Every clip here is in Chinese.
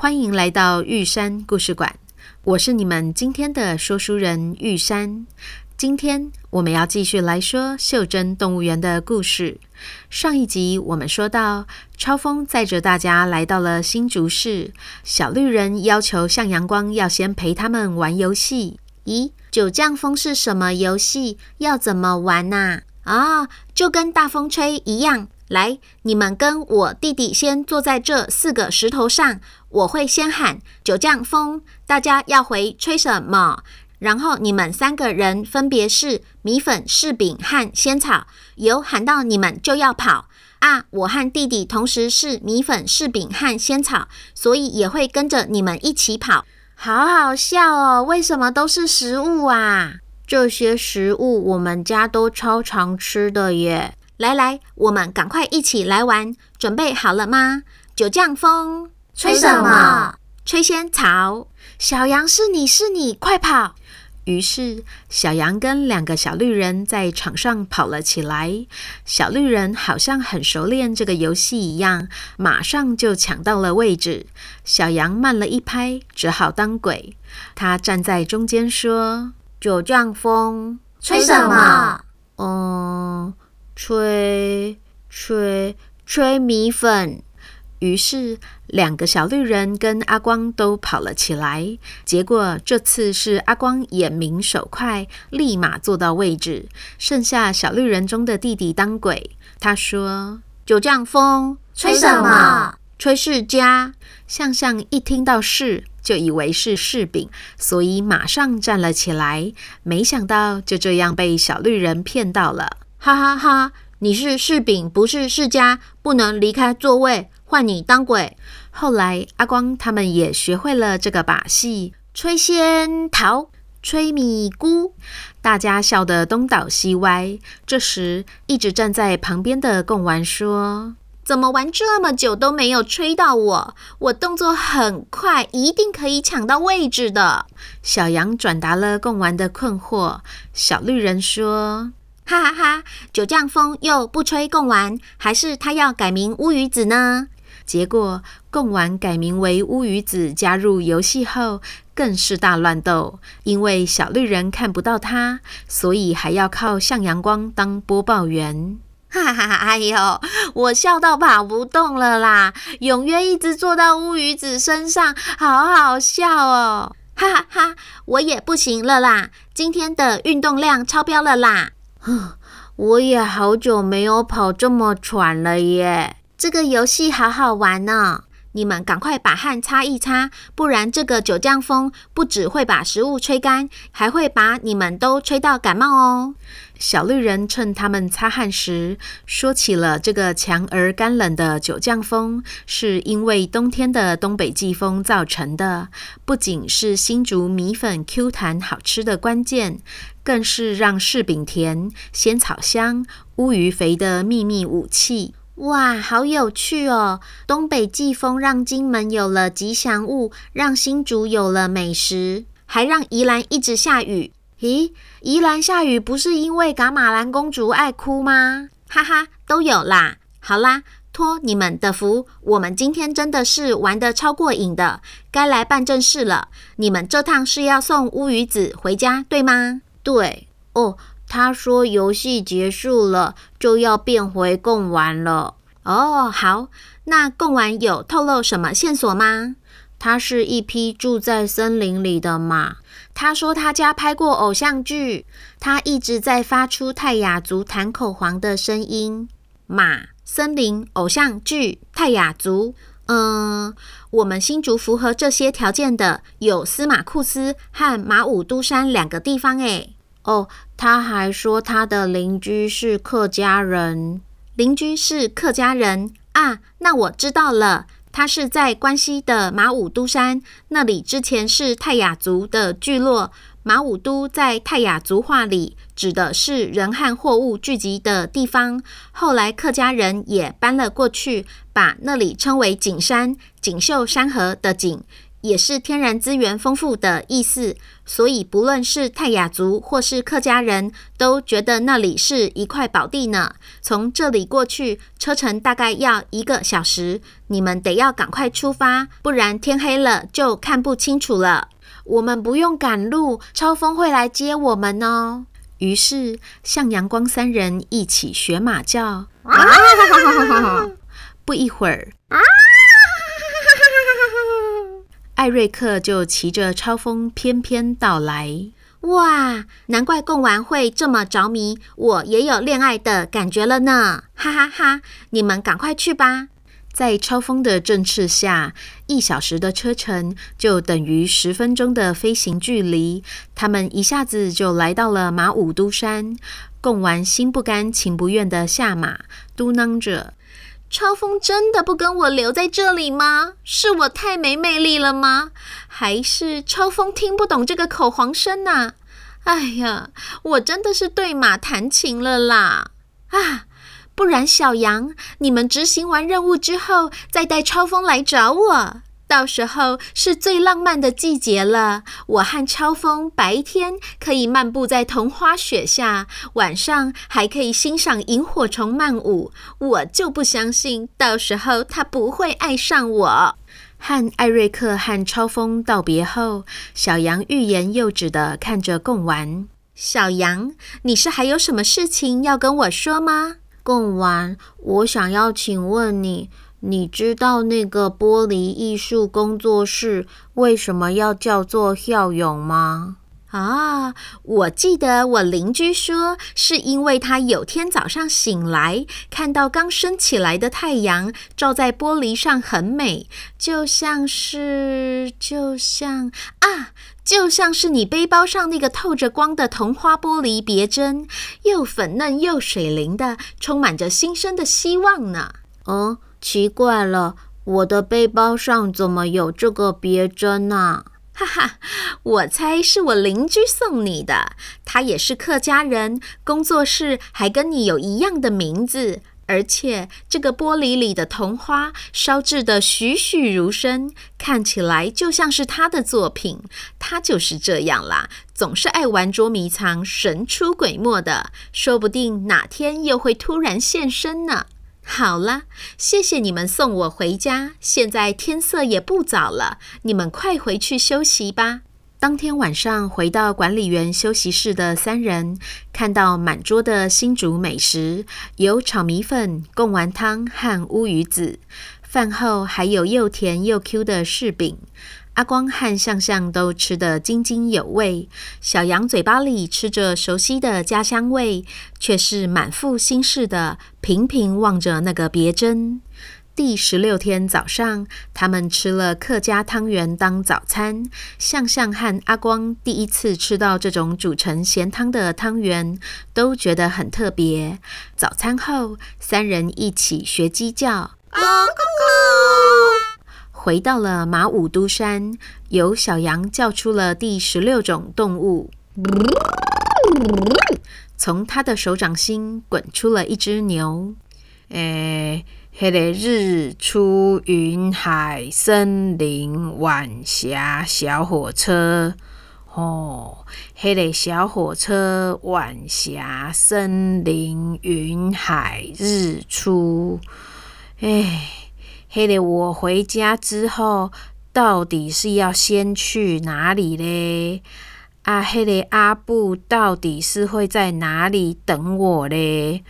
欢迎来到玉山故事馆。我是你们今天的说书人玉山。今天我们要继续来说袖珍动物园的故事。上一集我们说到，超风载着大家来到了新竹市，小绿人要求向阳光要先陪他们玩游戏。咦？九降风是什么游戏？要怎么玩呐？啊，就跟大风吹一样。来，你们跟我弟弟先坐在这四个石头上，我会先喊九降风，大家要回吹什么？然后你们三个人分别是米粉、柿饼和仙草，有喊到你们就要跑啊！我和弟弟同时是米粉、柿饼和仙草，所以也会跟着你们一起跑。好好笑哦！为什么都是食物啊？这些食物我们家都超常吃的耶！来来，我们赶快一起来玩，准备好了吗？九降风，吹什么？吹仙草。小羊是你是你，快跑！于是，小羊跟两个小绿人在场上跑了起来。小绿人好像很熟练这个游戏一样，马上就抢到了位置。小羊慢了一拍，只好当鬼。他站在中间说：“九降风，吹什么？嗯，吹吹吹米粉。”于是，两个小绿人跟阿光都跑了起来。结果这次是阿光眼明手快，立马坐到位置。剩下小绿人中的弟弟当鬼。他说：“九降风，吹什么？吹世家。”向向一听到柿，就以为是柿饼，所以马上站了起来。没想到就这样被小绿人骗到了，哈哈哈！你是柿饼，不是世家，不能离开座位。换你当鬼。后来阿光他们也学会了这个把戏，吹仙桃，吹米菇，大家笑得东倒西歪。这时，一直站在旁边的贡丸说：“怎么玩这么久都没有吹到我？我动作很快，一定可以抢到位置的。”小羊转达了贡丸的困惑。小绿人说：“哈哈哈，九降风又不吹贡丸，还是他要改名乌鱼子呢？”结果，贡丸改名为乌鱼子，加入游戏后更是大乱斗。因为小绿人看不到他，所以还要靠向阳光当播报员。哈哈哈！哎呦，我笑到跑不动了啦！踊跃一直坐到乌鱼子身上，好好笑哦！哈哈哈！我也不行了啦，今天的运动量超标了啦！哼，我也好久没有跑这么喘了耶。这个游戏好好玩呢，你们赶快把汗擦一擦，不然这个九降风不只会把食物吹干，还会把你们都吹到感冒哦。小绿人趁他们擦汗时，说起了这个强而干冷的九降风，是因为冬天的东北季风造成的，不仅是新竹米粉 Q 弹好吃的关键，更是让柿饼甜、仙草香、乌鱼肥的秘密武器。哇，好有趣哦！东北季风让金门有了吉祥物，让新竹有了美食，还让宜兰一直下雨。咦，宜兰下雨不是因为噶玛兰公主爱哭吗？哈哈，都有啦。好啦，托你们的福，我们今天真的是玩得超过瘾的，该来办正事了。你们这趟是要送乌鱼子回家，对吗？对，哦。他说：“游戏结束了，就要变回贡丸了。”哦，好，那贡丸有透露什么线索吗？他是一匹住在森林里的马。他说他家拍过偶像剧，他一直在发出泰雅族弹口簧的声音。马、森林、偶像剧、泰雅族，嗯，我们新竹符合这些条件的有司马库斯和马武都山两个地方，诶。哦，他还说他的邻居是客家人，邻居是客家人啊，那我知道了。他是在关西的马武都山，那里之前是泰雅族的聚落。马武都在泰雅族话里指的是人和货物聚集的地方。后来客家人也搬了过去，把那里称为景山，锦绣山河的景，也是天然资源丰富的意思。所以不论是泰雅族或是客家人都觉得那里是一块宝地呢。从这里过去，车程大概要一个小时，你们得要赶快出发，不然天黑了就看不清楚了。我们不用赶路，超风会来接我们哦。于是，向阳光三人一起学马叫。不一会儿，艾瑞克就骑着超风翩翩到来。哇，难怪贡丸会这么着迷，我也有恋爱的感觉了呢！哈哈哈，你们赶快去吧。在超风的振翅下，一小时的车程就等于十分钟的飞行距离。他们一下子就来到了马武都山。贡丸心不甘情不愿地下马，嘟囔着：“超风真的不跟我留在这里吗？是我太没魅力了吗？还是超风听不懂这个口簧声呐？哎呀，我真的是对马弹琴了啦！啊！”不然，小羊，你们执行完任务之后，再带超风来找我。到时候是最浪漫的季节了。我和超风白天可以漫步在桐花雪下，晚上还可以欣赏萤火虫漫舞。我就不相信，到时候他不会爱上我。和艾瑞克和超风道别后，小羊欲言又止地看着贡丸。小羊，你是还有什么事情要跟我说吗？贡丸，我想要请问你，你知道那个玻璃艺术工作室为什么要叫做孝永吗？啊，我记得我邻居说，是因为他有天早上醒来，看到刚升起来的太阳照在玻璃上很美，就像是，就像啊。就像是你背包上那个透着光的铜花玻璃别针，又粉嫩又水灵的，充满着新生的希望呢。哦，奇怪了，我的背包上怎么有这个别针呢？哈哈，我猜是我邻居送你的。他也是客家人，工作室还跟你有一样的名字。而且这个玻璃里的铜花烧制得栩栩如生，看起来就像是他的作品。他就是这样啦，总是爱玩捉迷藏、神出鬼没的，说不定哪天又会突然现身呢。好了，谢谢你们送我回家，现在天色也不早了，你们快回去休息吧。当天晚上回到管理员休息室的三人，看到满桌的新竹美食，有炒米粉、贡丸汤和乌鱼子，饭后还有又甜又 Q 的柿饼。阿光和向向都吃得津津有味，小羊嘴巴里吃着熟悉的家乡味，却是满腹心事的，频频望着那个别针。第十六天早上，他们吃了客家汤圆当早餐。向向和阿光第一次吃到这种煮成咸汤的汤圆，都觉得很特别。早餐后，三人一起学鸡叫，回到了马武都山，由小羊叫出了第十六种动物。从他的手掌心滚出了一只牛。诶。迄个日出云海森林晚霞小火车，哦，迄个小火车晚霞森林云海日出，哎，迄个我回家之后到底是要先去哪里嘞？啊，迄个阿布到底是会在哪里等我嘞？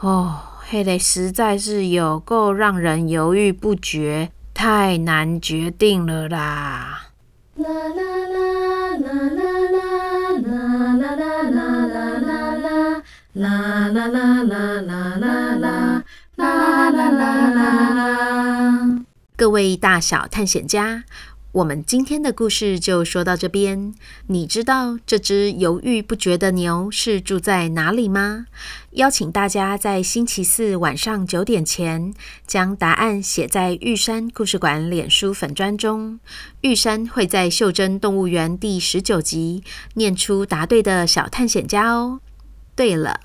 哦。嘿嘞，实在是有够让人犹豫不决，太难决定了啦！啦啦！啦啦啦啦啦啦啦啦啦啦啦啦啦啦啦啦啦啦啦啦啦！各位大小探险家，我们今天的故事就说到这边。你知道这只犹豫不决的牛是住在哪里吗？邀请大家在星期四晚上九点前将答案写在玉山故事馆脸书粉砖中。玉山会在《袖珍动物园》第十九集念出答对的小探险家哦。对了，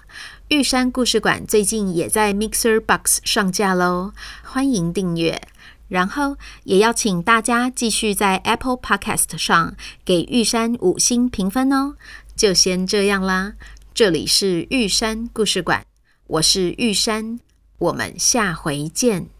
玉山故事馆最近也在 Mixer Box 上架喽，欢迎订阅。然后也邀请大家继续在 Apple Podcast 上给玉山五星评分哦。就先这样啦，这里是玉山故事馆，我是玉山，我们下回见。